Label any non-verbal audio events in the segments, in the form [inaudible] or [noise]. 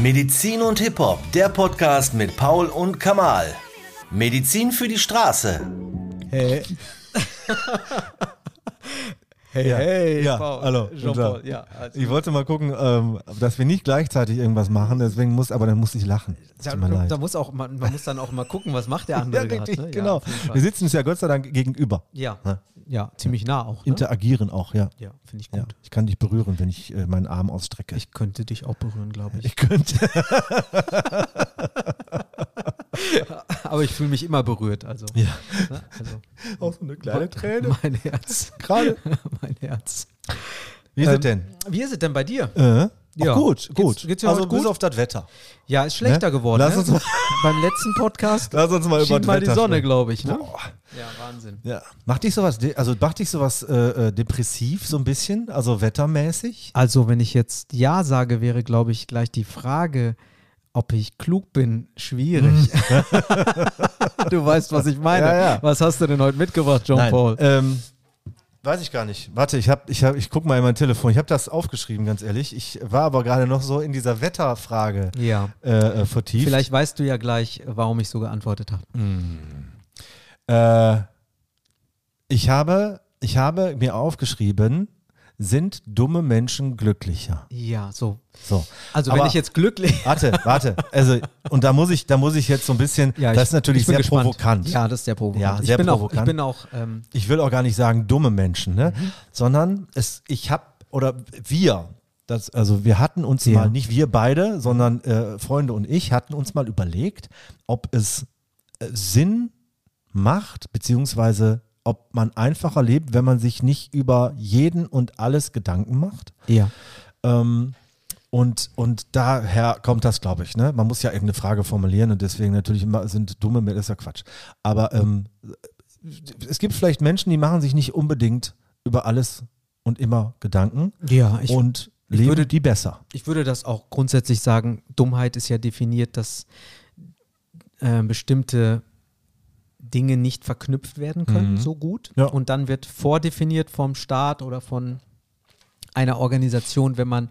Medizin und Hip-Hop, der Podcast mit Paul und Kamal. Medizin für die Straße. Hey. [laughs] hey, Ja. hey, Ja, Paul. hallo. Jean-Paul, ja. Also, Ich wollte mal gucken, ähm, dass wir nicht gleichzeitig irgendwas machen, deswegen muss, aber dann muss ich lachen. ja, Tut mir da, leid. da muss auch, man, man muss dann auch mal gucken, was macht der [laughs] Ja, andere gerade. richtig, Ne? Ja, genau. wir sitzen uns ja Gott sei Dank gegenüber. ja, Ne? Ja, ziemlich nah auch. Ne? Interagieren auch, ja. Ja, finde ich ja. gut. Ich kann dich berühren, wenn ich äh, meinen Arm ausstrecke. Ich könnte dich auch berühren, glaube ich. ich könnte. [laughs] Aber ich fühle mich immer berührt. Also, Ja. ne? also Auch so eine kleine mein Herz. Gerade. [laughs] mein Herz. Wie ist Ähm, es denn? Wie ist es denn bei dir? Äh? Ja. Ach, gut, Geht's- gut. geht's dir also heute bis gut? auf das Wetter. Ja, ist schlechter Ne? geworden. Lass ne? uns mal- [laughs] Beim letzten Podcast [laughs] Lass uns mal über mal die Sonne, glaube ich. Ne? Ja, Wahnsinn. Ja. Macht dich sowas, also macht dich sowas äh, äh, depressiv so ein bisschen, also wettermäßig? Also, wenn ich jetzt Ja sage, wäre, glaube ich, gleich die Frage, ob ich klug bin, schwierig. [laughs] du weißt, was ich meine. Ja, ja. Was hast du denn heute mitgebracht, Jean-Paul? Ähm, weiß ich gar nicht. Warte, ich hab, ich hab, ich guck mal in mein Telefon. Ich habe das aufgeschrieben, ganz ehrlich. Ich war aber gerade noch so in dieser Wetterfrage Ja. äh, äh, vertieft. Vielleicht weißt du ja gleich, warum ich so geantwortet habe. Äh, ich habe, ich habe mir aufgeschrieben, sind dumme Menschen glücklicher? Ja, so. So. Also, Aber- wenn ich jetzt glücklich. Warte, warte. Also, und da muss ich, da muss ich jetzt so ein bisschen, Ja, das ich- ist natürlich ich sehr gespannt. provokant. Ja, das ist sehr provokant. Ja, ich sehr bin provokant. Auch, ich bin auch. Ähm, ich will auch gar nicht sagen dumme Menschen, ne? Mhm. sondern es, ich habe, oder wir, das, also wir hatten uns Ja. mal, nicht wir beide, sondern äh, Freunde und ich hatten uns mal überlegt, ob es äh, Sinn macht, beziehungsweise ob man einfacher lebt, wenn man sich nicht über jeden und alles Gedanken macht. ja. Ähm, und, und daher kommt das, glaube ich. Ne? Man muss ja irgendeine Frage formulieren und deswegen natürlich immer sind dumme, das ist ja Quatsch. Aber ähm, es gibt vielleicht Menschen, die machen sich nicht unbedingt über alles und immer Gedanken Ja, ich, und ich leben würde- die besser. ich würde das auch grundsätzlich sagen. Dummheit ist ja definiert, dass äh, bestimmte Dinge nicht verknüpft werden können, Mhm. so gut. Ja. Und dann wird vordefiniert vom Staat oder von einer Organisation, wenn man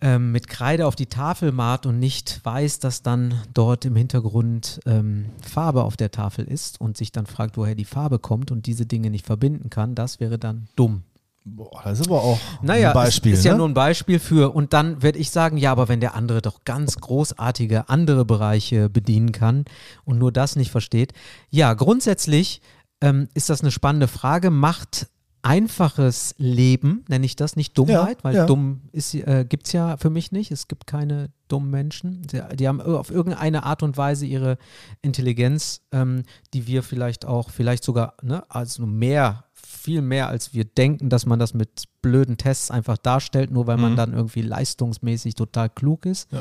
ähm, mit Kreide auf die Tafel malt und nicht weiß, dass dann dort im Hintergrund ähm, Farbe auf der Tafel ist und sich dann fragt, woher die Farbe kommt und diese Dinge nicht verbinden kann, das wäre dann dumm. Boah, das ist aber auch Naja, ein Beispiel. ist, ist ja ne? nur ein Beispiel für, und dann werde ich sagen, ja, aber wenn der andere doch ganz großartige andere Bereiche bedienen kann und nur das nicht versteht. Ja, grundsätzlich ähm, ist das eine spannende Frage. Macht einfaches Leben, nenne ich das, nicht Dummheit, Ja, weil ja. dumm äh, gibt es ja für mich nicht. Es gibt keine dummen Menschen. Die, die haben auf irgendeine Art und Weise ihre Intelligenz, ähm, die wir vielleicht auch, vielleicht sogar, ne, also mehr, viel mehr, als wir denken, dass man das mit blöden Tests einfach darstellt, nur weil man Mhm. dann irgendwie leistungsmäßig total klug ist. Ja.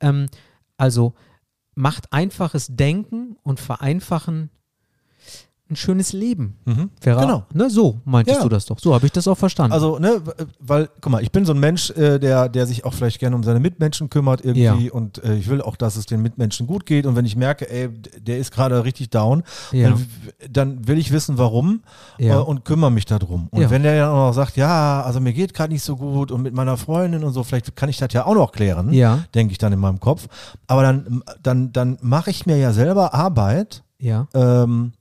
Ähm, also macht einfaches Denken und vereinfachen ein schönes Leben. Mhm. Vera, Genau. Ne, so meintest Ja. du das doch. So habe ich das auch verstanden. Also, ne, weil, guck mal, ich bin so ein Mensch, äh, der, der sich auch vielleicht gerne um seine Mitmenschen kümmert irgendwie Ja. und äh, ich will auch, dass es den Mitmenschen gut geht und wenn ich merke, ey, der ist gerade richtig down, Ja. dann, dann will ich wissen, warum äh, und kümmere mich darum. Und wenn der dann auch noch sagt, ja, also mir geht gerade nicht so gut und mit meiner Freundin und so, vielleicht kann ich das ja auch noch klären, denke ich dann in meinem Kopf. Aber dann, dann, dann mache ich mir ja selber Arbeit ja. ähm,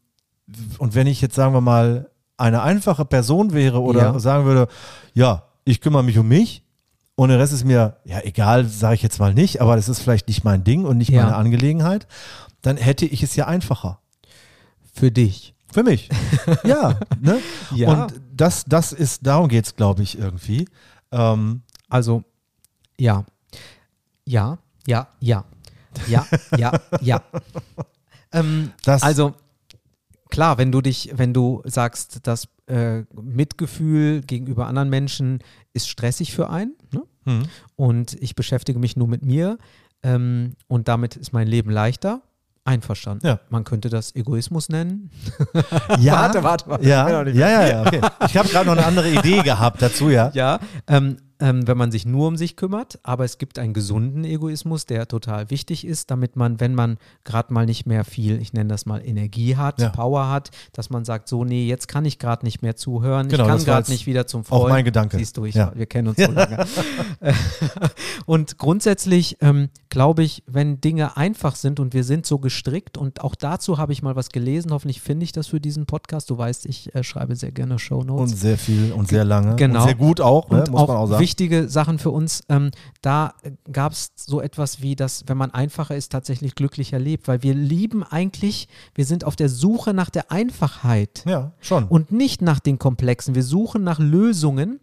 und wenn ich jetzt, sagen wir mal, eine einfache Person wäre oder Ja. sagen würde, ja, ich kümmere mich um mich und der Rest ist mir, ja, egal, sage ich jetzt mal nicht, aber das ist vielleicht nicht mein Ding und nicht Ja. meine Angelegenheit, dann hätte ich es ja einfacher. Für dich. Für mich. [laughs] ja, ne? Ja. Und das, das ist, darum geht es, glaube ich, irgendwie. Ähm, Also, ja. Ja, ja, ja. Ja, ja, ja. [laughs] ähm, das, also, klar, wenn du dich, wenn du sagst, das äh, Mitgefühl gegenüber anderen Menschen ist stressig für einen, ne? hm. und ich beschäftige mich nur mit mir ähm, und damit ist mein Leben leichter. Einverstanden. Ja. Man könnte das Egoismus nennen. [laughs] ja, Warte, warte, warte. Ja, ja, ja, ja, okay. Ich habe gerade noch eine andere Idee gehabt dazu, ja. Ja, ähm, ähm, wenn man sich nur um sich kümmert, aber es gibt einen gesunden Egoismus, der total wichtig ist, damit man, wenn man gerade mal nicht mehr viel, ich nenne das mal Energie hat, Ja. Power hat, dass man sagt, so, nee, jetzt kann ich gerade nicht mehr zuhören, Genau, ich kann gerade nicht wieder zum auch Freund. mein Gedanke. Siehst du, ich, Ja. wir kennen uns so lange. [laughs] und grundsätzlich ähm, glaube ich, wenn Dinge einfach sind und wir sind so gestrickt und auch dazu habe ich mal was gelesen, hoffentlich finde ich das für diesen Podcast. Du weißt, ich äh, schreibe sehr gerne Shownotes. Und sehr viel und sehr lange. Genau. Und sehr gut auch, ne, muss auch, man auch sagen. Wichtige Sachen für uns. Ähm, da gab es so etwas wie, dass, wenn man einfacher ist, tatsächlich glücklicher lebt. Weil wir lieben eigentlich, wir sind auf der Suche nach der Einfachheit Ja, schon. und nicht nach den Komplexen. Wir suchen nach Lösungen,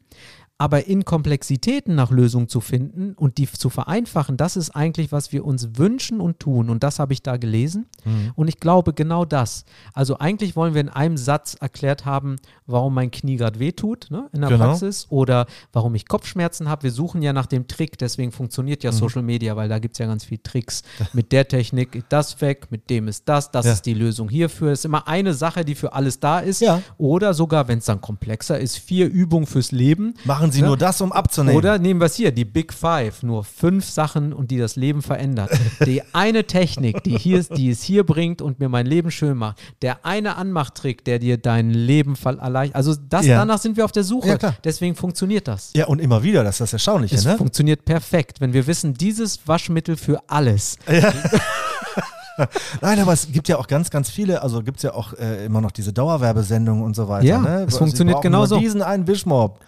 aber in Komplexitäten nach Lösungen zu finden und die zu vereinfachen, das ist eigentlich, was wir uns wünschen und tun. Und das habe ich da gelesen. Mhm. Und ich glaube genau das. Also eigentlich wollen wir in einem Satz erklärt haben, warum mein Knie gerade wehtut ne, in der Genau. Praxis oder warum ich Kopfschmerzen habe. Wir suchen ja nach dem Trick, deswegen funktioniert Mhm. ja Social Media, weil da gibt es ja ganz viel Tricks. Mit der Technik das weg, mit dem ist das, das Ja. ist die Lösung hierfür. Es ist immer eine Sache, die für alles da ist. Ja. Oder sogar, wenn es dann komplexer ist, vier Übungen fürs Leben. Machen Sie Ja. nur das, um abzunehmen. Oder nehmen wir es hier, die Big Five, nur fünf Sachen und die das Leben verändert. Die eine Technik, die, hier, die es hier bringt und mir mein Leben schön macht. Der eine Anmachtrick, der dir dein Leben erleichtert. Also das, Ja. danach sind wir auf der Suche. Ja. Deswegen funktioniert das. Ja, und immer wieder, das ist das Erstaunliche, Es ne? funktioniert perfekt, wenn wir wissen, dieses Waschmittel für alles. [laughs] Nein, aber es gibt ja auch ganz, ganz viele, also gibt es ja auch äh, immer noch diese Dauerwerbesendungen und so weiter. Ja, ne? es funktioniert brauchen nur genauso. diesen einen Wischmob.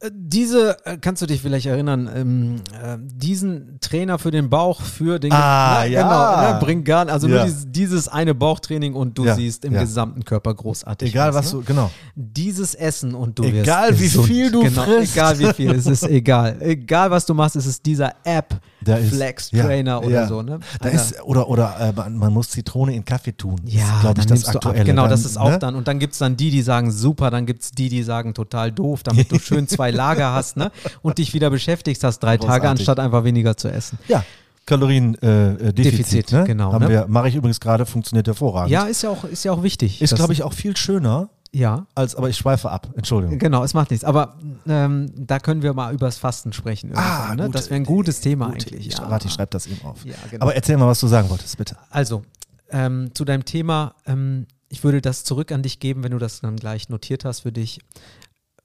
Äh, Diese, äh, kannst du dich vielleicht erinnern, ähm, äh, diesen Trainer für den Bauch, für den Ah, ne, ja. genau, ne, bringt gar also Ja. nur dieses, dieses eine Bauchtraining und du Ja, siehst im ja. gesamten Körper großartig. Egal aus, was ne? du, genau. Dieses Essen und du Egal, wirst wie gesund. viel du genau, frisst. Egal wie viel, es ist [laughs] egal. Egal was du machst, es ist dieser App Da ist- Flex ja, Trainer oder so. Ne? Da Einer- ist, oder oder äh, man, man muss Zitrone in Kaffee tun. Ja, ist, glaube ich, das. Aktuelle. Genau, dann, das ist auch ne? dann. Und dann gibt es dann die, die sagen super, dann gibt es die, die sagen total doof, damit du [laughs] schön zwei Lager hast ne? und dich wieder beschäftigst hast drei Tage, Großartig. anstatt einfach weniger zu essen. Ja, Kaloriendefizit. Äh, äh, Defizit, ne? genau, Haben ne? wir, mache ich übrigens gerade, funktioniert hervorragend. Ja, ist ja auch, ist ja auch wichtig. Ist, glaube ich, auch viel schöner, Ja, als, aber ich schweife ab. Entschuldigung. genau, es macht nichts. Aber ähm, da können wir mal übers Fasten sprechen. irgendwann, ne? Ah, gute das wäre ein gutes Thema Gute, eigentlich. Ich, ja. Warte, ich schreibe das eben auf. Ja, genau. Aber erzähl mal, was du sagen wolltest, bitte. Also, ähm, zu deinem Thema, ähm, ich würde das zurück an dich geben, wenn du das dann gleich notiert hast für dich.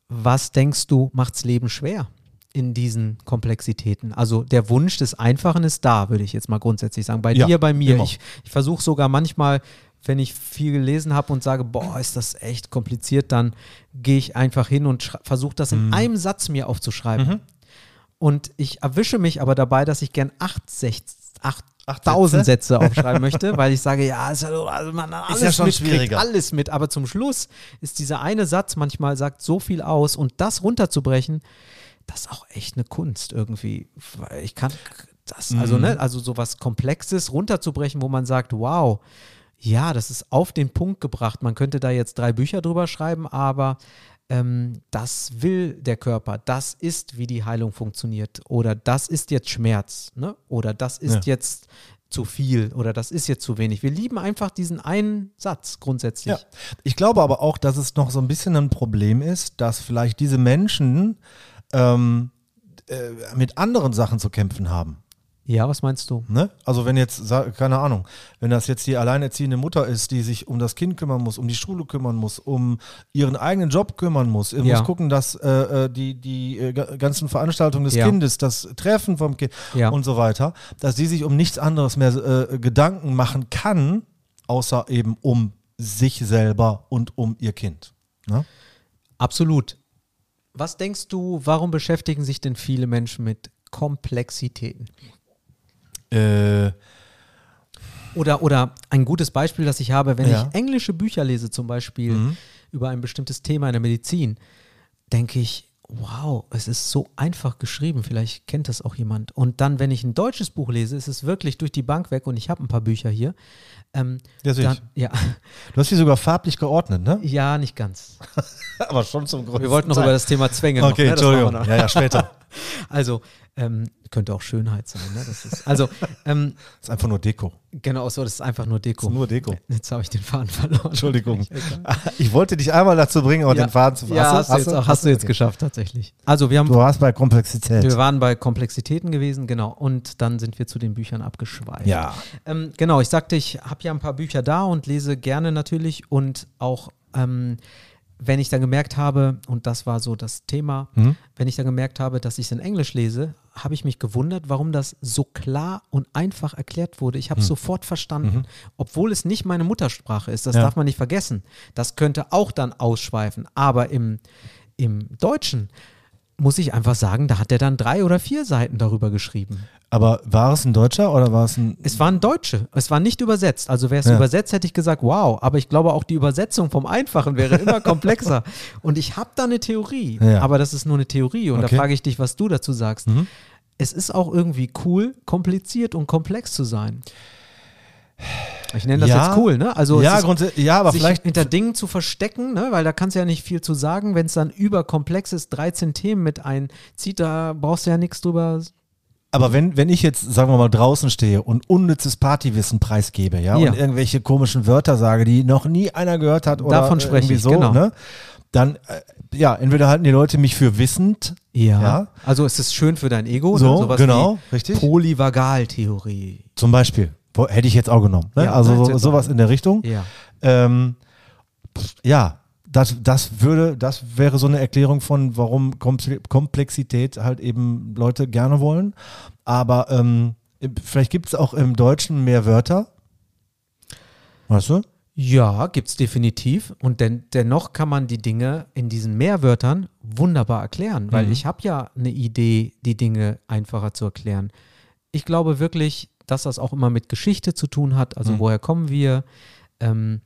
Was denkst du, macht's Leben schwer in diesen Komplexitäten? Also der Wunsch des Einfachen ist da, würde ich jetzt mal grundsätzlich sagen. Bei Ja, dir, bei mir. immer. Ich, ich versuche sogar manchmal, wenn ich viel gelesen habe und sage, boah, ist das echt kompliziert, dann gehe ich einfach hin und versuche das Mhm. in einem Satz mir aufzuschreiben. Und ich erwische mich aber dabei, dass ich gern acht, sech, acht, Acht 1000 Sätze? Sätze aufschreiben möchte, weil ich sage, ja, ist ja, so- also man alles ja schon mitkriegt, schwieriger. alles mit, aber zum Schluss ist dieser eine Satz manchmal sagt so viel aus und das runterzubrechen, das ist auch echt eine Kunst irgendwie. Ich kann das, also Mhm. ne, also sowas Komplexes runterzubrechen, wo man sagt, wow, ja, das ist auf den Punkt gebracht. Man könnte da jetzt drei Bücher drüber schreiben, aber ähm, das will der Körper. Das ist, wie die Heilung funktioniert. Oder das ist jetzt Schmerz. Ne? Oder das ist Ja. jetzt zu viel. Oder das ist jetzt zu wenig. Wir lieben einfach diesen einen Satz grundsätzlich. Ja. Ich glaube aber auch, dass es noch so ein bisschen ein Problem ist, dass vielleicht diese Menschen ähm, äh, mit anderen Sachen zu kämpfen haben. Ja, was meinst du? Ne? Also wenn jetzt, keine Ahnung, wenn das jetzt die alleinerziehende Mutter ist, die sich um das Kind kümmern muss, um die Schule kümmern muss, um ihren eigenen Job kümmern muss, Ja. muss gucken, dass äh, äh, die, die äh, ga- ganzen Veranstaltungen des Ja. Kindes, das Treffen vom Kind Ja. und so weiter, dass sie sich um nichts anderes mehr äh, Gedanken machen kann, außer eben um sich selber und um ihr Kind. Ne? Absolut. Was denkst du, warum beschäftigen sich denn viele Menschen mit Komplexitäten? Äh, Oder, oder ein gutes Beispiel, das ich habe, wenn Ja. Mhm. ich englische Bücher lese, zum Beispiel über ein bestimmtes Thema in der Medizin, denke ich, wow, es ist so einfach geschrieben, vielleicht kennt das auch jemand. Und dann, wenn ich ein deutsches Buch lese, ist es wirklich durch die Bank weg und ich habe ein paar Bücher hier. Ähm, dann, ja, du hast die sogar farblich geordnet, ne? ja, nicht ganz. [laughs] Aber schon zum größten Wir wollten noch Teil. über das Thema Zwänge Okay, noch. Ne? Entschuldigung. Ja, ja, später. [laughs] Also, Ähm, könnte auch Schönheit sein. Ne? Das ist, also, ähm, Das [laughs] ist einfach nur Deko. genau so, das ist einfach nur Deko. Das ist nur Deko. Jetzt habe ich den Faden verloren. Entschuldigung. [laughs] Ich wollte dich einmal dazu bringen, aber den Faden zu Ja, hast, du jetzt, auch, hast du jetzt Okay. geschafft, tatsächlich. Also, wir haben Du warst bei Komplexität. Wir waren bei Komplexitäten gewesen, genau. Und dann sind wir zu den Büchern abgeschweift. Ja. Ähm, genau, ich sagte, ich habe ja ein paar Bücher da und lese gerne natürlich. Und auch, ähm, wenn ich dann gemerkt habe, und das war so das Thema, Mhm. wenn ich dann gemerkt habe, dass ich es in Englisch lese, habe ich mich gewundert, warum das so klar und einfach erklärt wurde. Ich habe es sofort verstanden, obwohl es nicht meine Muttersprache ist. Das Mhm. Ja. darf man nicht vergessen. Das könnte auch dann ausschweifen. Aber im, im Deutschen muss ich einfach sagen, da hat er dann drei oder vier Seiten darüber geschrieben. Aber war es ein Deutscher oder war es ein. Es waren Deutsche, es war nicht übersetzt. Also wäre es Ja. übersetzt, hätte ich gesagt, wow. Aber ich glaube auch die Übersetzung vom Einfachen wäre immer [laughs] komplexer. Und ich habe da eine Theorie, Ja. aber das ist nur eine Theorie. Und Okay. da frage ich dich, was du dazu sagst. Mhm. Es ist auch irgendwie cool, kompliziert und komplex zu sein. Ich nenne das Ja. jetzt cool, ne? Also ja, ist, ja, aber sich vielleicht. hinter Dingen zu verstecken, ne? weil da kannst du ja nicht viel zu sagen. Wenn es dann überkomplex ist, 13 Themen mit einzieht, da brauchst du ja nichts drüber. Aber wenn, wenn ich jetzt, sagen wir mal, draußen stehe und unnützes Partywissen preisgebe, ja, Ja. und irgendwelche komischen Wörter sage, die noch nie einer gehört hat oder Davon spreche ich, so, genau. ne? Dann, äh, ja, entweder halten die Leute mich für wissend, Ja. Also es ist schön für dein Ego. So, ne? Sowas genau, richtig. Polyvagaltheorie. zum Beispiel. Hätte ich jetzt auch genommen. Ne? Ja, also so, sowas in der Richtung. Ja. Ähm, ja, das, das würde, das wäre so eine Erklärung von, warum Komple- Komplexität halt eben Leute gerne wollen. Aber ähm, vielleicht gibt es auch im Deutschen mehr Wörter. Weißt du? Ja, gibt es definitiv. Und den, dennoch kann man die Dinge in diesen Mehrwörtern wunderbar erklären, weil Mhm. ich habe ja eine Idee, die Dinge einfacher zu erklären. Ich glaube wirklich, dass das auch immer mit Geschichte zu tun hat. Also Mhm. woher kommen wir? Ähm,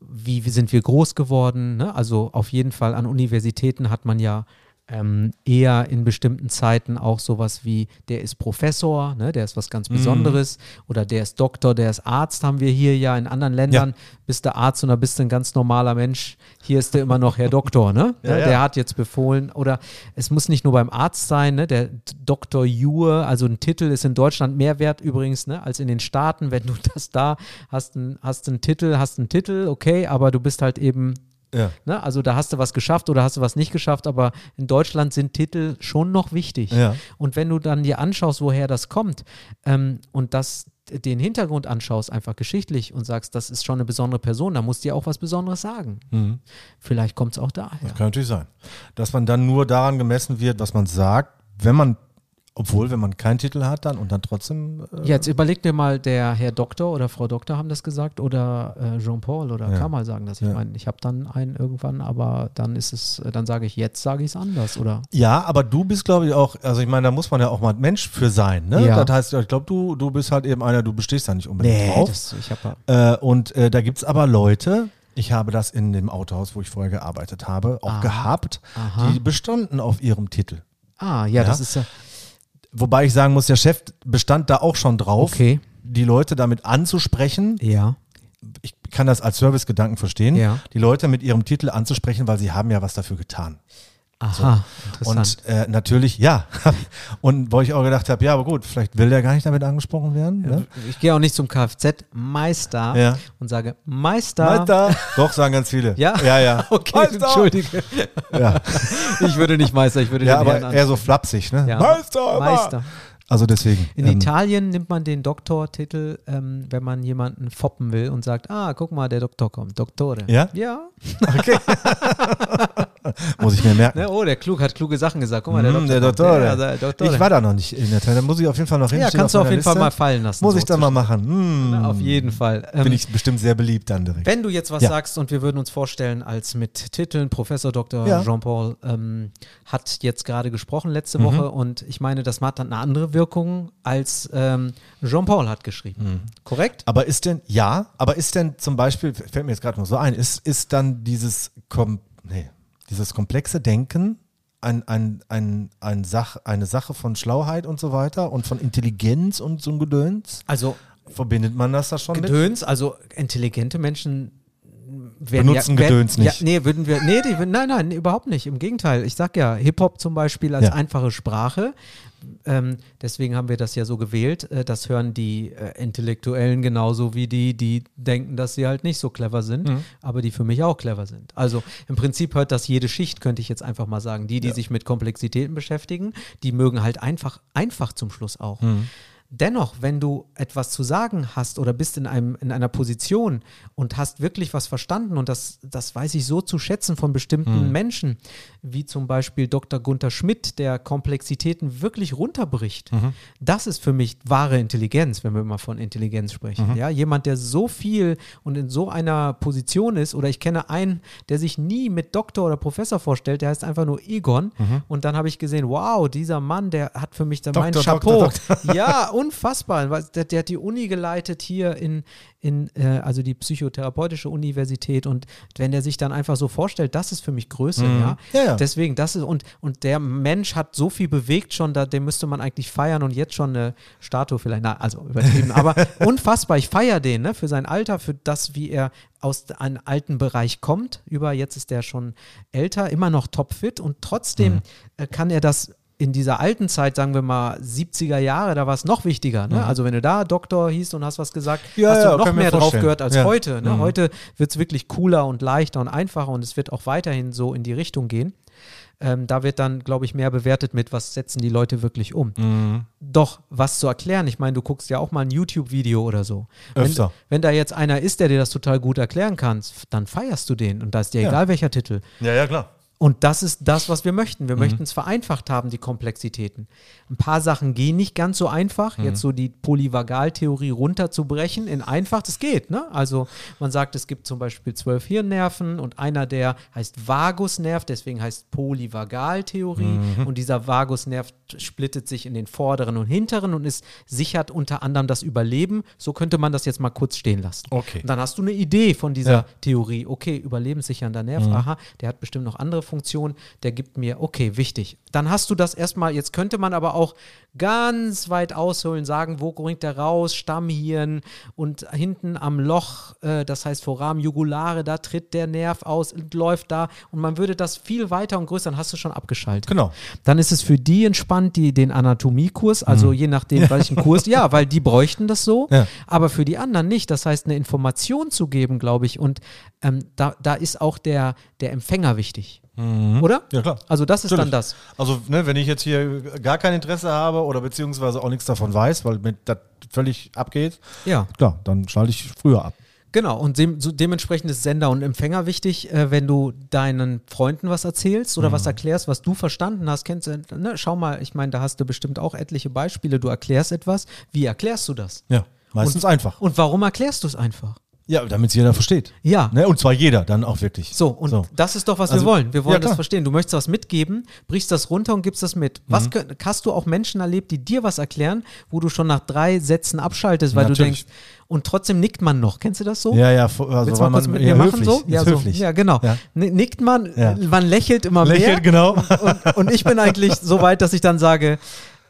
wie, wie sind wir groß geworden? Ne? Also auf jeden Fall an Universitäten hat man ja ähm, eher in bestimmten Zeiten auch sowas wie, der ist Professor, ne? der ist was ganz Besonderes oder der ist Doktor, der ist Arzt, haben wir hier ja in anderen Ländern. Bist du Arzt und da bist du ein ganz normaler Mensch. Hier ist du immer noch Herr Doktor, ne? [laughs] Ja, ja. Der hat jetzt befohlen. Oder es muss nicht nur beim Arzt sein, ne? Der Doktor Jur, also ein Titel ist in Deutschland mehr wert übrigens, ne? Als in den Staaten. Wenn du das da hast, ein, hast einen Titel, hast einen Titel, okay, aber du bist halt eben Ja. Ne? Also da hast du was geschafft oder hast du was nicht geschafft, aber in Deutschland sind Titel schon noch wichtig. Ja. Und wenn du dann dir anschaust, woher das kommt ähm, und das den Hintergrund anschaust, einfach geschichtlich und sagst, das ist schon eine besondere Person, dann musst du dir auch was Besonderes sagen. Mhm. Vielleicht kommt es auch daher. Kann natürlich sein. Dass man dann nur daran gemessen wird, was man sagt, wenn man, obwohl, wenn man keinen Titel hat dann und dann trotzdem. Äh, Jetzt überleg dir mal, der Herr Doktor oder Frau Doktor haben das gesagt oder äh, Jean-Paul oder Ja. Kamal sagen das. Ich Ja. meine, ich habe dann einen irgendwann, aber dann ist es, äh, dann sage ich, jetzt sage ich es anders, oder? Ja, aber du bist, glaube ich, auch, also ich meine, da muss man ja auch mal Mensch für sein, ne? Ja. Das heißt, ich glaube, du, du bist halt eben einer, du bestehst da nicht unbedingt drauf. das, ich habe Äh, und äh, da gibt es aber Leute, ich habe das in dem Autohaus, wo ich vorher gearbeitet habe, auch Ah. gehabt, Aha. die bestanden auf ihrem Titel. Ah, ja, Ja. das ist ja. Wobei ich sagen muss, der Chef bestand da auch schon drauf, Okay. die Leute damit anzusprechen. Ja. Ich kann das als Servicegedanken verstehen, Ja. die Leute mit ihrem Titel anzusprechen, weil sie haben ja was dafür getan. Aha, interessant. Und äh, natürlich, ja. [laughs] Und wo ich auch gedacht habe, ja, aber gut, vielleicht will der gar nicht damit angesprochen werden. Ne? ich gehe auch nicht zum Kfz-Meister Ja. und sage Meister. Meister. Doch, sagen ganz viele. Ja? Ja, ja. [laughs] Okay, Meister. entschuldige. Ja, [laughs] Ich würde nicht Meister, ich würde ja aber Herrn eher so flapsig, ne? Ja. Meister. Meister. Also deswegen. In ähm, Italien nimmt man den Doktortitel, ähm, wenn man jemanden foppen will und sagt, ah, guck mal, der Doktor kommt. Doktore. Ja? Ja. Okay. [laughs] Muss ich mir merken. Ne, oh, der Klug hat kluge Sachen gesagt. Guck mal, der Mm, Doktor. der. Doktor. Ja, der Doktor. Ich war da noch nicht in der Tat. Da muss ich auf jeden Fall noch hin. ja, kannst du auf jeden Fall Liste. mal fallen lassen. Muss so ich dann mal machen. Hm. zwischen- Auf jeden Fall. Ähm, Bin ich bestimmt sehr beliebt dann direkt. Wenn du jetzt was Ja. sagst und wir würden uns vorstellen, als mit Titeln, Professor Dr. Ja. Jean-Paul ähm, hat jetzt gerade gesprochen letzte Mhm. Woche und ich meine, das hat dann eine andere Wirkung, als ähm, Jean-Paul hat geschrieben. Mhm. Korrekt? Aber ist denn, ja, aber ist denn zum Beispiel, fällt mir jetzt gerade noch so ein, ist, ist dann dieses, kom nee, dieses komplexe Denken ein, ein, ein, ein Sach, eine Sache von Schlauheit und so weiter und von Intelligenz und so ein Gedöns? Also Verbindet man das da schon mit? Gedöns, also intelligente Menschen werden Benutzen ja, Gedöns werden, nicht. Ja, nee, würden wir, nee, die, nein, nein, überhaupt nicht. Im Gegenteil. Ich sag ja, Hip-Hop zum Beispiel als Ja. einfache Sprache. Ähm, deswegen haben wir das ja so gewählt. Äh, das hören die äh, Intellektuellen genauso wie die, die denken, dass sie halt nicht so clever sind, Mhm. aber die für mich auch clever sind. Also im Prinzip hört das jede Schicht, könnte ich jetzt einfach mal sagen. Die, die sich mit Komplexitäten beschäftigen, die mögen halt einfach, einfach zum Schluss auch. Mhm. Dennoch, wenn du etwas zu sagen hast oder bist in, einem, in einer Position und hast wirklich was verstanden, und das, das weiß ich so zu schätzen von bestimmten Menschen, wie zum Beispiel Dr. Gunther Schmidt, der Komplexitäten wirklich runterbricht, das ist für mich wahre Intelligenz, wenn wir mal von Intelligenz sprechen. Ja, jemand, der so viel und in so einer Position ist, oder ich kenne einen, der sich nie mit Doktor oder Professor vorstellt, der heißt einfach nur Egon. Und dann habe ich gesehen, wow, dieser Mann, der hat für mich da mein Doktor, Chapeau. Doktor, Ja, [laughs] unfassbar. Der, der hat die Uni geleitet hier in, in äh, also die psychotherapeutische Universität und wenn der sich dann einfach so vorstellt, das ist für mich Größe, ja. Ja, ja. Deswegen, das ist, und, und der Mensch hat so viel bewegt schon, da, den müsste man eigentlich feiern und jetzt schon eine Statue vielleicht, na, also übertrieben, aber [laughs] unfassbar, ich feiere den, ne, für sein Alter, für das, wie er aus einem alten Bereich kommt, über jetzt ist der schon älter, immer noch topfit und trotzdem Mhm. äh, kann er das in dieser alten Zeit, sagen wir mal 70er Jahre, da war es noch wichtiger. Ne? Also wenn du da Doktor hieß und hast was gesagt, Mhm. Ja, hast ja, du noch ich mir mehr drauf gehört als Ja. heute. Ne? Mhm. Heute wird es wirklich cooler und leichter und einfacher und es wird auch weiterhin so in die Richtung gehen. Ähm, da wird dann, glaube ich, mehr bewertet mit, was setzen die Leute wirklich um. Mhm. Doch, was zu erklären, ich meine, du guckst ja auch mal ein YouTube-Video oder so. Wenn, Öfter. wenn da jetzt einer ist, der dir das total gut erklären kann, dann feierst du den und da ist dir Ja. egal, welcher Titel. Ja, ja, klar. Und das ist das, was wir möchten. Mhm. Wir möchten es vereinfacht haben, die Komplexitäten. Ein paar Sachen gehen nicht ganz so einfach. Mhm. Jetzt so die Polyvagaltheorie runterzubrechen in einfach, das geht. Ne? Also man sagt, es gibt zum Beispiel zwölf Hirnnerven und einer der heißt Vagusnerv, deswegen heißt Polyvagaltheorie. Mhm. Und dieser Vagusnerv splittet sich in den vorderen und hinteren und ist sichert unter anderem das Überleben. So könnte man das jetzt mal kurz stehen lassen. Okay. Und dann hast du eine Idee von dieser Ja. Mhm. Theorie. Okay, überlebenssichernder Nerv, aha, der hat bestimmt noch andere Funktionen, der gibt mir, okay, wichtig. Dann hast du das erstmal, jetzt könnte man aber auch ganz weit ausholen, sagen, wo bringt der raus, Stammhirn und hinten am Loch, äh, das heißt Foramen Jugulare, da tritt der Nerv aus und läuft da und man würde das viel weiter und größer, dann hast du schon abgeschaltet. Genau. Dann ist es für die entspannt, die den Anatomiekurs, also je nachdem, welchen Kurs, [laughs] ja, weil die bräuchten das so, Mhm. Ja. aber für die anderen nicht. Das heißt, eine Information zu geben, glaube ich, und ähm, da, da ist auch der, der Empfänger wichtig. Oder? Mhm. Ja, klar. Also das ist Natürlich. dann das. Also, ne, wenn ich jetzt hier gar kein Interesse habe oder beziehungsweise auch nichts davon weiß, weil mir das völlig abgeht, Ja. klar, dann schalte ich früher ab. Genau, und dem, so dementsprechend ist Sender und Empfänger wichtig, äh, wenn du deinen Freunden was erzählst oder Mhm. was erklärst, was du verstanden hast. Kennst du, ne, schau mal, ich meine, da hast du bestimmt auch etliche Beispiele. Du erklärst etwas. Wie erklärst du das? Ja, meistens Und- einfach. Und warum erklärst du es einfach? Ja, damit es jeder versteht. Ja. Ne? Und zwar jeder dann auch wirklich. So, und das ist doch, was Also, wir wollen. Wir wollen ja, das verstehen. Du möchtest was mitgeben, brichst das runter und gibst das mit. Mhm. Was könnt, hast du auch Menschen erlebt, die dir was erklären, wo du schon nach drei Sätzen abschaltest, weil du Natürlich. denkst, und trotzdem nickt man noch. Kennst du das so? Ja, ja, also Willst du weil mal kurz man mit mir machen höflich, so? Ja, so. ja, genau. Ja. Nickt man, man lächelt immer Lächelt, mehr. genau. Und, und ich bin eigentlich so weit, dass ich dann sage,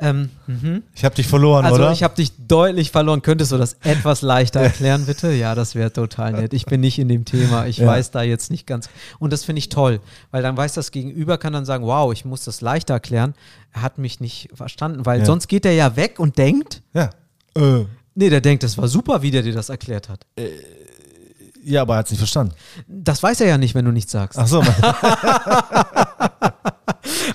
ähm, mhm. Ich habe dich verloren, also oder? ich habe dich deutlich verloren. Könntest du das etwas leichter [laughs] erklären, bitte? Ja, das wäre total nett. Ich bin nicht in dem Thema. Ich Ja. weiß da jetzt nicht ganz. Und das finde ich toll, weil dann weiß das Gegenüber, kann dann sagen, wow, ich muss das leichter erklären. Er hat mich nicht verstanden, weil Ja. sonst geht er ja weg und denkt, ja. Äh, nee, der denkt, das war super, wie der dir das erklärt hat. ja, aber er hat es nicht verstanden. Das weiß er ja nicht, wenn du nichts sagst. Ach so, [laughs] [laughs]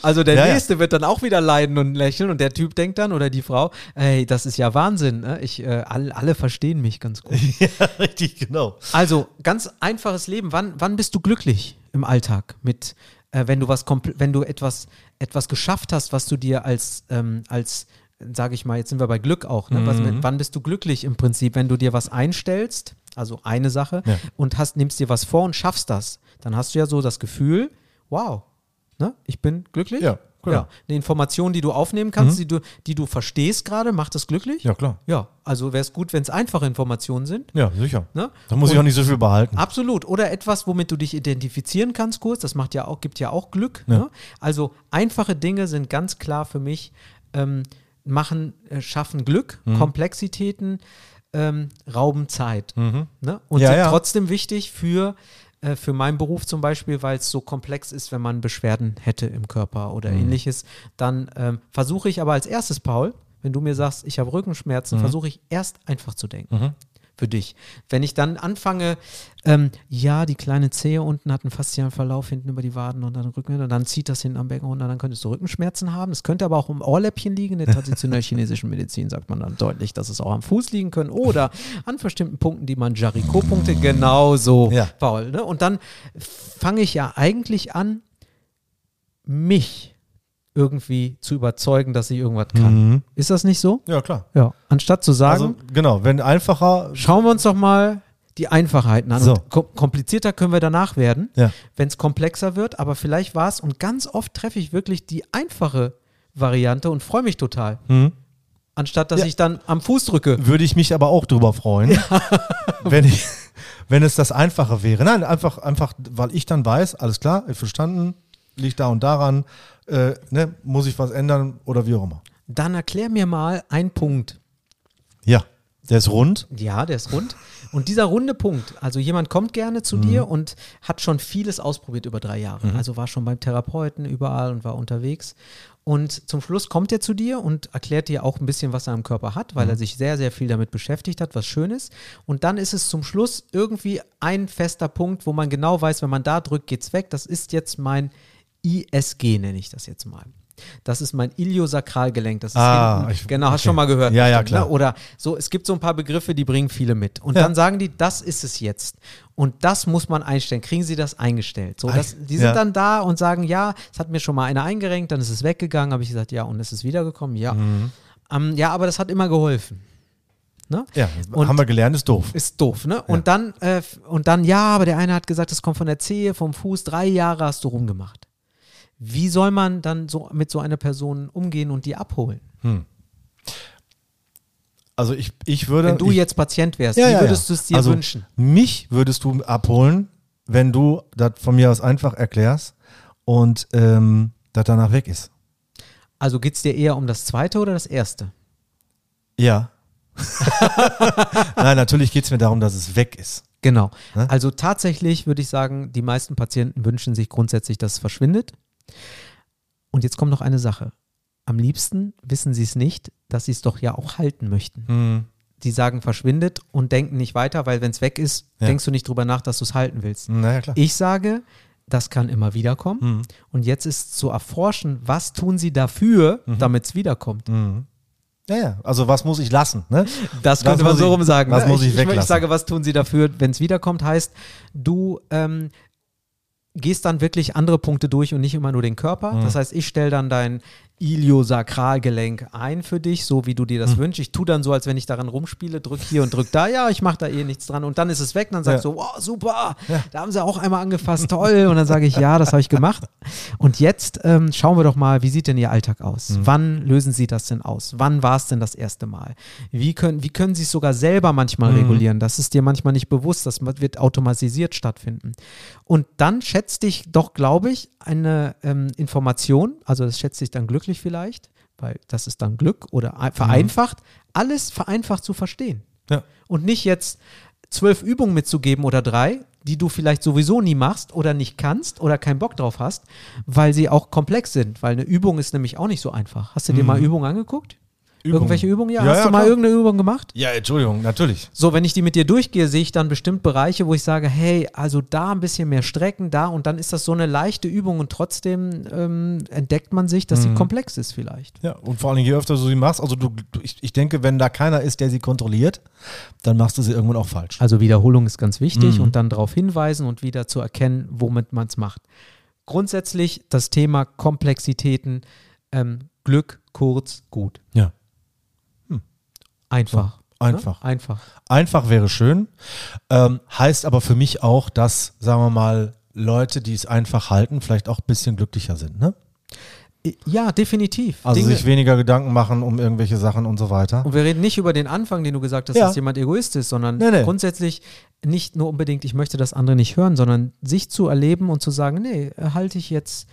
Also der Ja, ja. Nächste wird dann auch wieder leiden und lächeln und der Typ denkt dann oder die Frau, ey, das ist ja Wahnsinn. Ne? Ich, äh, alle, alle verstehen mich ganz gut. [laughs] ja, richtig, genau. Also ganz einfaches Leben. Wann, wann bist du glücklich im Alltag mit, äh, wenn du was wenn du etwas etwas geschafft hast, was du dir als ähm, als sage ich mal, jetzt sind wir bei Glück auch. Ne? Was, Mhm. wann bist du glücklich im Prinzip, wenn du dir was einstellst, also eine Sache Ja. und hast nimmst dir was vor und schaffst das, dann hast du ja so das Gefühl, wow, ne? ich bin glücklich. Ja, genau. ja. Eine Information, die du aufnehmen kannst, die du die du verstehst gerade, macht das glücklich. Ja, klar. Ja, also wäre es gut, wenn es einfache Informationen sind. Ja, sicher. Ne? Da muss ich Und- auch nicht so viel behalten. Absolut. Oder etwas, womit du dich identifizieren kannst, kurz. Das macht ja auch, gibt ja auch Glück. Ja. Ne? Also einfache Dinge sind ganz klar für mich, ähm, machen, äh, schaffen Glück, Mhm. Komplexitäten, ähm, rauben Zeit. Ne? Und Ja, sind ja. trotzdem wichtig für äh, für meinen Beruf zum Beispiel, weil es so komplex ist, wenn man Beschwerden hätte im Körper oder ähnliches. Dann ähm, versuche ich aber als erstes, Paul, wenn du mir sagst, ich habe Rückenschmerzen, versuche ich erst einfach zu denken. Für dich. Wenn ich dann anfange, ähm, ja, die kleine Zehe unten hat einen faszialen Verlauf hinten über die Waden und dann Rücken und dann zieht das hinten am Becken runter, dann könntest du Rückenschmerzen haben. Es könnte aber auch um Ohrläppchen liegen. In der traditionellen chinesischen Medizin sagt man dann deutlich, dass es auch am Fuß liegen können oder an bestimmten Punkten, die man Jaricot-Punkte, genauso, Ja. Paul. Ne? Und dann fange ich ja eigentlich an, mich irgendwie zu überzeugen, dass ich irgendwas kann. Ist das nicht so? Ja, klar. Ja. Anstatt zu sagen, Also, genau, wenn einfacher. Schauen wir uns doch mal die Einfachheiten an. So. Kom komplizierter können wir danach werden, Ja. wenn es komplexer wird. Aber vielleicht war es, und ganz oft treffe ich wirklich die einfache Variante und freue mich total. Anstatt dass Ja. ich dann am Fuß drücke. Würde ich mich aber auch drüber freuen, [laughs] wenn, ich, wenn es das Einfache wäre. Nein, einfach, einfach, weil ich dann weiß, alles klar, verstanden, liegt da und daran, äh, ne, muss ich was ändern oder wie auch immer. Dann erklär mir mal einen Punkt. Ja, der ist rund. Ja, der ist rund. Und dieser runde Punkt, also jemand kommt gerne zu dir und hat schon vieles ausprobiert über drei Jahre. Also war schon beim Therapeuten überall und war unterwegs. Und zum Schluss kommt er zu dir und erklärt dir auch ein bisschen, was er am Körper hat, weil er sich sehr, sehr viel damit beschäftigt hat, was schön ist. Und dann ist es zum Schluss irgendwie ein fester Punkt, wo man genau weiß, wenn man da drückt, geht's weg. Das ist jetzt mein ISG, nenne ich das jetzt mal. Das ist mein Iliosakralgelenk. Das ist Ah, hinten, ich- genau, hast okay. schon mal gehört. Ja, ja, bestimmt, ne? klar. Oder so, es gibt so ein paar Begriffe, die bringen viele mit. Und Ja. dann sagen die, das ist es jetzt. Und das muss man einstellen. Kriegen Sie das eingestellt? So, das, die sind ja. dann da und sagen, ja, es hat mir schon mal einer eingerenkt, dann ist es weggegangen. Habe ich gesagt, ja, und es ist wiedergekommen? Ja. Mhm. Ähm, ja, aber das hat immer geholfen. Ne? Ja, Und- haben wir gelernt, ist doof. Ist doof, ne? Und dann, äh, und dann, ja, aber der eine hat gesagt, das kommt von der Zehe, vom Fuß, drei Jahre hast du rumgemacht. Wie soll man dann so mit so einer Person umgehen und die abholen? Also ich, ich würde. Wenn du ich, jetzt Patient wärst, Ja, wie ja, würdest ja. du es dir also, wünschen? Mich würdest du abholen, wenn du das von mir aus einfach erklärst und ähm, das danach weg ist. Also geht es dir eher um das zweite oder das erste? Ja. [laughs] Nein, natürlich geht es mir darum, dass es weg ist. Genau. Ne? Also tatsächlich würde ich sagen, die meisten Patienten wünschen sich grundsätzlich, dass es verschwindet. Und jetzt kommt noch eine Sache. Am liebsten wissen sie es nicht, dass sie es doch ja auch halten möchten. Die sagen verschwindet und denken nicht weiter, weil wenn es weg ist, Ja. denkst du nicht drüber nach, dass du es halten willst. Naja, klar. Ich sage, das kann immer wieder kommen. Mhm. Und jetzt ist zu erforschen, was tun sie dafür, Mhm. damit es wiederkommt. Ja, ja. Also was muss ich lassen? Ne? Das Was könnte man muss so ich- rum sagen. was ne? muss ich ich, ich weglassen? sage, was tun sie dafür, wenn es wiederkommt, heißt, du ähm, gehst dann wirklich andere Punkte durch und nicht immer nur den Körper. Mhm. Das heißt, ich stelle dann dein Iliosakralgelenk ein für dich, so wie du dir Mhm. das wünschst. Ich tue dann so, als wenn ich daran rumspiele, drück hier und drück da. Ja, ich mache da eh nichts dran. Und dann ist es weg. Und dann sagst Ja. du, wow, super, da haben sie auch einmal angefasst, toll. Und dann sage ich, ja, das habe ich gemacht. Und jetzt ähm, schauen wir doch mal, wie sieht denn Ihr Alltag aus? Mhm. Wann lösen Sie das denn aus? Wann war es denn das erste Mal? Wie können, wie können Sie es sogar selber manchmal Mhm. regulieren? Das ist dir manchmal nicht bewusst, das wird automatisiert stattfinden. Und dann schätzt dich doch, glaube ich, eine ähm, Information, also das schätzt dich dann glücklich vielleicht, weil das ist dann Glück oder ein- vereinfacht, alles vereinfacht zu verstehen. Ja. Und nicht jetzt zwölf Übungen mitzugeben oder drei, die du vielleicht sowieso nie machst oder nicht kannst oder keinen Bock drauf hast, weil sie auch komplex sind. Weil eine Übung ist nämlich auch nicht so einfach. Hast du dir mal Übungen angeguckt? Irgendwelche Übungen? Ja, Ja, hast ja, du mal klar. irgendeine Übung gemacht? Ja, Entschuldigung, natürlich. So, wenn ich die mit dir durchgehe, sehe ich dann bestimmt Bereiche, wo ich sage, hey, also da ein bisschen mehr strecken, da und dann ist das so eine leichte Übung und trotzdem ähm, entdeckt man sich, dass sie komplex ist vielleicht. Ja, und vor allem, je öfter du sie machst, also du, ich, ich denke, wenn da keiner ist, der sie kontrolliert, dann machst du sie irgendwann auch falsch. Also Wiederholung ist ganz wichtig und dann darauf hinweisen und wieder zu erkennen, womit man es macht. Grundsätzlich das Thema Komplexitäten, ähm, Glück, kurz, gut. Ja. Einfach. einfach. Ne? Einfach. Einfach wäre schön. Ähm, heißt aber für mich auch, dass, sagen wir mal, Leute, die es einfach halten, vielleicht auch ein bisschen glücklicher sind. Ne? Ja, definitiv. Also Dinge- sich weniger Gedanken machen um irgendwelche Sachen und so weiter. Und wir reden nicht über den Anfang, den du gesagt hast, Ja. dass jemand Egoist ist, sondern Nee, nee. grundsätzlich nicht nur unbedingt, ich möchte das andere nicht hören, sondern sich zu erleben und zu sagen, nee, halte ich jetzt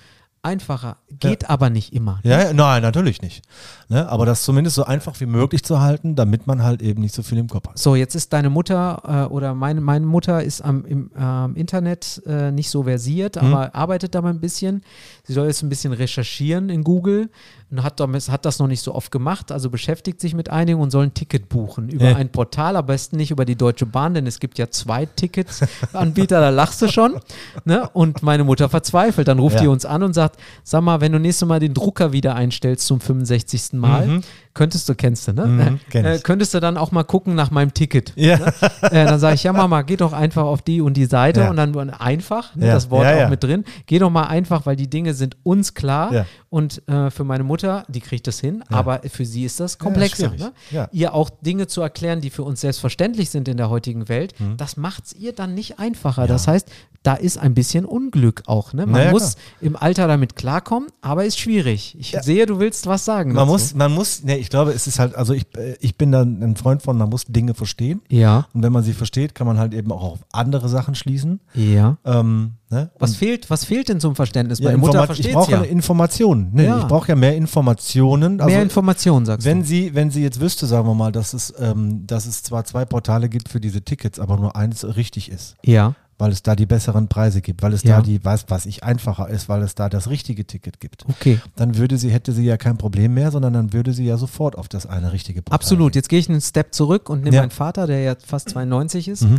einfacher. Geht aber nicht immer. Ja, ja, nein, natürlich nicht. Ne? Aber das zumindest so einfach wie möglich zu halten, damit man halt eben nicht so viel im Kopf hat. So, jetzt ist deine Mutter äh, oder meine, meine Mutter ist am im, ähm, Internet äh, nicht so versiert, Mhm. aber arbeitet da mal ein bisschen. Sie soll jetzt ein bisschen recherchieren in Google und hat, damit, hat das noch nicht so oft gemacht, also beschäftigt sich mit einigen und soll ein Ticket buchen über Ja. ein Portal, am besten nicht über die Deutsche Bahn, denn es gibt ja zwei Tickets-Anbieter, da lachst du schon. Ne? Und meine Mutter verzweifelt. Dann ruft Ja. die uns an und sagt, sag mal, wenn du nächstes Mal den Drucker wieder einstellst zum 65. Mal, könntest du, kennst du, ne? Mhm, äh, ich. könntest du dann auch mal gucken nach meinem Ticket. Ja. Äh, dann sage ich, ja Mama, geh doch einfach auf die und die Seite Ja. und dann einfach, ne, Ja. das Wort Ja, auch mit drin. Geh doch mal einfach, weil die Dinge sind uns klar und äh, für meine Mutter, die kriegt das hin, aber für sie ist das komplexer. ne? Ja. Ihr auch Dinge zu erklären, die für uns selbstverständlich sind in der heutigen Welt, Mhm. das macht es ihr dann nicht einfacher. Das heißt, da ist ein bisschen Unglück auch. Ne? Man Na ja, muss im Alter damit klarkommen, aber ist schwierig. Ich sehe, du willst was sagen. Man dazu. muss, man muss, ne, ich glaube, es ist halt, also ich, ich bin da ein Freund von, man muss Dinge verstehen. Ja, Und wenn man sie versteht, kann man halt eben auch auf andere Sachen schließen. ja. Ähm, ne? Was Und- fehlt, was fehlt denn zum Verständnis? ja, Meine Mutter Informat- ich brauche ja. eine Information. Ne, Ja. Ich brauche ja mehr Informationen. Also, Mehr Informationen, sagst wenn du. sie, wenn sie jetzt wüsste, sagen wir mal, dass es, ähm, dass es zwar zwei Portale gibt für diese Tickets, aber nur eins richtig ist, Ja. Weil es da die besseren Preise gibt, weil es Ja. da die, was, was ich einfacher ist, weil es da das richtige Ticket gibt. Okay. Dann würde sie, hätte sie ja kein Problem mehr, sondern dann würde sie ja sofort auf das eine richtige Portal Absolut. gehen. Jetzt gehe ich einen Step zurück und nehme Ja. meinen Vater, der ja fast 92 ist, Mhm.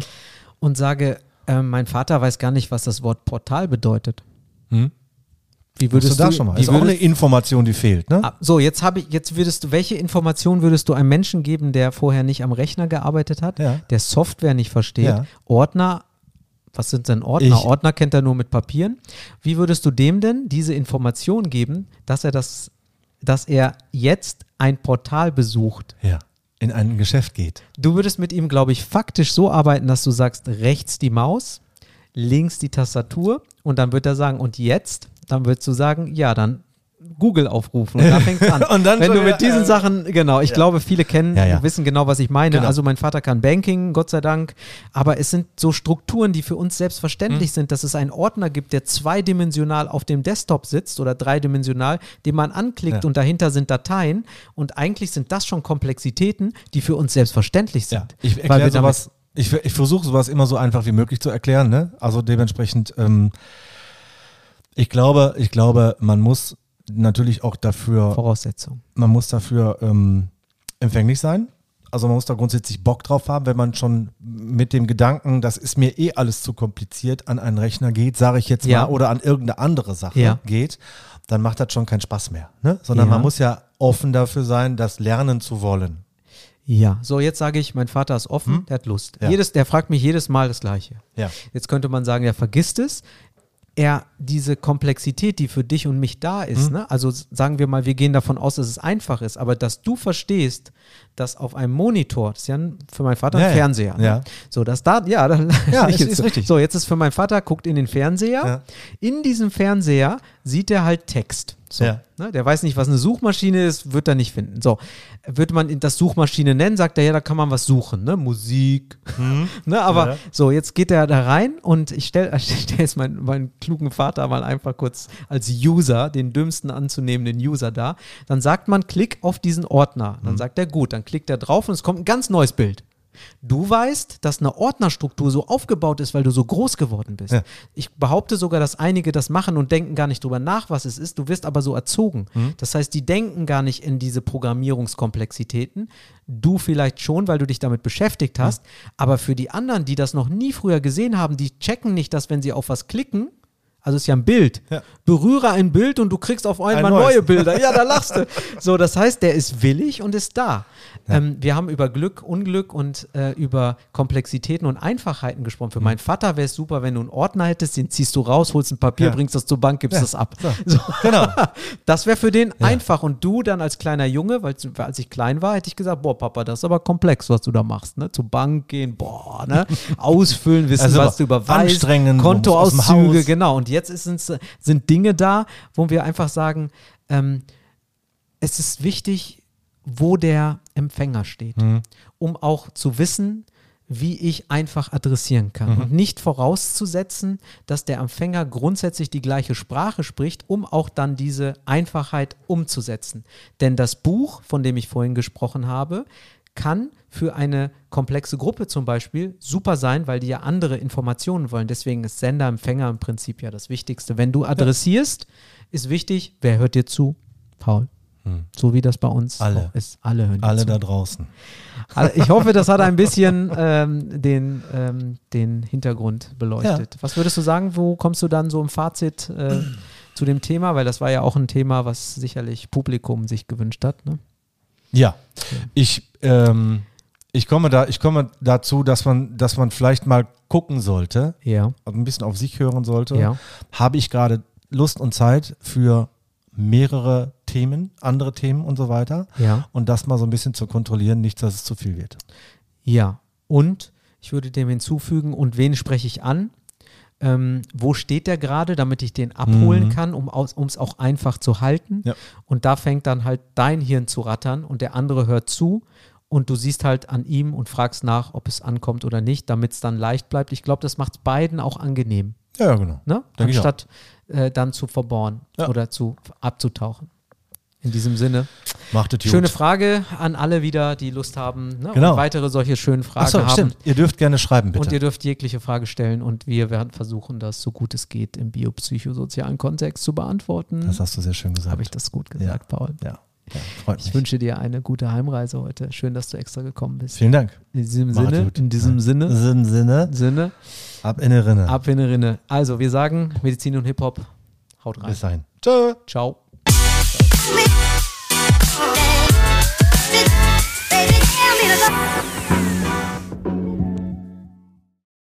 und sage, äh, mein Vater weiß gar nicht, was das Wort Portal bedeutet. Hm? Wie Würdest würdest du da schon mal? Wie Ist auch eine würdest, Information, die fehlt, ne? Ah, so, jetzt habe ich, jetzt würdest du, welche Information würdest du einem Menschen geben, der vorher nicht am Rechner gearbeitet hat, Ja. der Software nicht versteht. Ordner, was sind denn Ordner? Ich- Ordner kennt er nur mit Papieren. Wie würdest du dem denn diese Information geben, dass er das, dass er jetzt ein Portal besucht? Ja. In ein Geschäft geht. Du würdest mit ihm, glaube ich, faktisch so arbeiten, dass du sagst, rechts die Maus, links die Tastatur und dann wird er sagen, und jetzt? Dann würdest du sagen, ja, dann Google aufrufen und da fängt an. [laughs] Und dann Wenn schon du mit diesen äh, Sachen, genau, ich glaube, viele kennen, Ja, ja. wissen genau, was ich meine. Genau. Also mein Vater kann Banking, Gott sei Dank, aber es sind so Strukturen, die für uns selbstverständlich sind, dass es einen Ordner gibt, der zweidimensional auf dem Desktop sitzt oder dreidimensional, den man anklickt Ja. und dahinter sind Dateien und eigentlich sind das schon Komplexitäten, die für uns selbstverständlich sind. Ich erkläre sowas, ich, ich versuche sowas immer so einfach wie möglich zu erklären, ne? Also dementsprechend, ähm, ich glaube, ich glaube, man muss natürlich auch dafür, Voraussetzung. man muss dafür ähm, empfänglich sein. Also man muss da grundsätzlich Bock drauf haben, wenn man schon mit dem Gedanken, das ist mir eh alles zu kompliziert, an einen Rechner geht, sage ich jetzt Ja. mal, oder an irgendeine andere Sache Ja. geht, dann macht das schon keinen Spaß mehr. Ne? Sondern Ja. man muss ja offen dafür sein, das lernen zu wollen. Ja, so jetzt sage ich, mein Vater ist offen, der hat Lust. Hm? Jedes, der fragt mich jedes Mal das Gleiche. Ja. Jetzt könnte man sagen, er vergisst es. Er, diese Komplexität, die für dich und mich da ist, ne? also sagen wir mal, wir gehen davon aus, dass es einfach ist, aber dass du verstehst, dass auf einem Monitor, das ist ja ein, für meinen Vater ein Ja, ja. Fernseher, ne? Ja. so dass da, ja, dann, [laughs] Ja, ist- jetzt ist so. richtig. So, jetzt ist für meinen Vater, guckt in den Fernseher, Ja. in diesem Fernseher sieht er halt Text. So, Ja. ne? Der weiß nicht, was eine Suchmaschine ist, wird er nicht finden. So, würde man das Suchmaschine nennen, sagt er, ja, da kann man was suchen, ne? Musik. [laughs] ne? Aber Mhm. Ja. so, jetzt geht er da rein und ich stelle [laughs] stell jetzt meinen, meinen klugen Vater mal einfach kurz als User, den dümmsten anzunehmenden User da. Dann sagt man, klick auf diesen Ordner. Mhm. Dann sagt er, gut, dann klickt er drauf und es kommt ein ganz neues Bild. Du weißt, dass eine Ordnerstruktur so aufgebaut ist, weil du so groß geworden bist. Ja. Ich behaupte sogar, dass einige das machen und denken gar nicht drüber nach, was es ist. Du wirst aber so erzogen. Mhm. Das heißt, die denken gar nicht in diese Programmierungskomplexitäten. Du vielleicht schon, weil du dich damit beschäftigt hast. Aber für die anderen, die das noch nie früher gesehen haben, die checken nicht, dass wenn sie auf was klicken, also es ist ja ein Bild. Ja. Berühre ein Bild und du kriegst auf einmal Ein neue Bilder. Ja, da lachst du. [laughs] So, das heißt, der ist willig und ist da. Ähm, wir haben über Glück, Unglück und äh, über Komplexitäten und Einfachheiten gesprochen. Mhm. Für meinen Vater wäre es super, wenn du einen Ordner hättest, den ziehst du raus, holst ein Papier, Ja. bringst das zur Bank, gibst Ja. das ab. [laughs] So. Genau. Das wäre für den einfach. Und du dann als kleiner Junge, weil als ich klein war, hätte ich gesagt, boah, Papa, das ist aber komplex, was du da machst. Ne? Zur Bank gehen, boah, ne? [laughs] ausfüllen, wissen, Also was du überweist, Kontoauszüge, genau. Und jetzt ist es, sind Dinge da, wo wir einfach sagen, ähm, es ist wichtig, wo der Empfänger steht, Mhm. um auch zu wissen, wie ich einfach adressieren kann und nicht vorauszusetzen, dass der Empfänger grundsätzlich die gleiche Sprache spricht, um auch dann diese Einfachheit umzusetzen. Denn das Buch, von dem ich vorhin gesprochen habe, kann für eine komplexe Gruppe zum Beispiel super sein, weil die ja andere Informationen wollen. Deswegen ist Sender, Empfänger im Prinzip ja das Wichtigste. Wenn du adressierst, ist wichtig, wer hört dir zu? Paul. So wie das bei uns Alle. ist. Alle hören Alle zu. da draußen. Also ich hoffe, das hat ein [laughs] bisschen ähm, den, ähm, den Hintergrund beleuchtet. Was würdest du sagen, wo kommst du dann so im Fazit äh, zu dem Thema? Weil das war ja auch ein Thema, was sicherlich Publikum sich gewünscht hat. Ne? Ja, ich, ähm, ich, komme da, ich komme dazu, dass man, dass man vielleicht mal gucken sollte, Ja, ein bisschen auf sich hören sollte. ja, Habe ich gerade Lust und Zeit für mehrere Themen, andere Themen und so weiter? ja, Und das mal so ein bisschen zu kontrollieren, nicht, dass es zu viel wird. ja. Und ich würde dem hinzufügen, und wen spreche ich an? Ähm, wo steht der gerade, damit ich den abholen Mhm. kann, um es auch einfach zu halten? Ja. Und da fängt dann halt dein Hirn zu rattern und der andere hört zu und du siehst halt an ihm und fragst nach, ob es ankommt oder nicht, damit es dann leicht bleibt. Ich glaube, das macht es beiden auch angenehm, Ja, genau. ne? Anstatt äh, dann zu verbohren Ja. oder zu abzutauchen. In diesem Sinne, Macht es gut. schöne Frage an alle wieder, die Lust haben ne? Genau. und weitere solche schönen Fragen Achso, haben. stimmt. Ihr dürft gerne schreiben, bitte. Und ihr dürft jegliche Frage stellen und wir werden versuchen, das so gut es geht im biopsychosozialen Kontext zu beantworten. das hast du sehr schön gesagt. Habe ich das gut gesagt, Paul? Ja, ja freut Ich mich. wünsche dir eine gute Heimreise heute. Schön, dass du extra gekommen bist. Vielen Dank. In diesem Macht's Sinne, gut. in diesem Ja. Sinne, Sinn, Sinne, Sinne, ab in die Rinne. ab in die Rinne. Also, wir sagen Medizin und Hip-Hop. Haut rein. Bis dahin. Tschö. Ciao. 记得。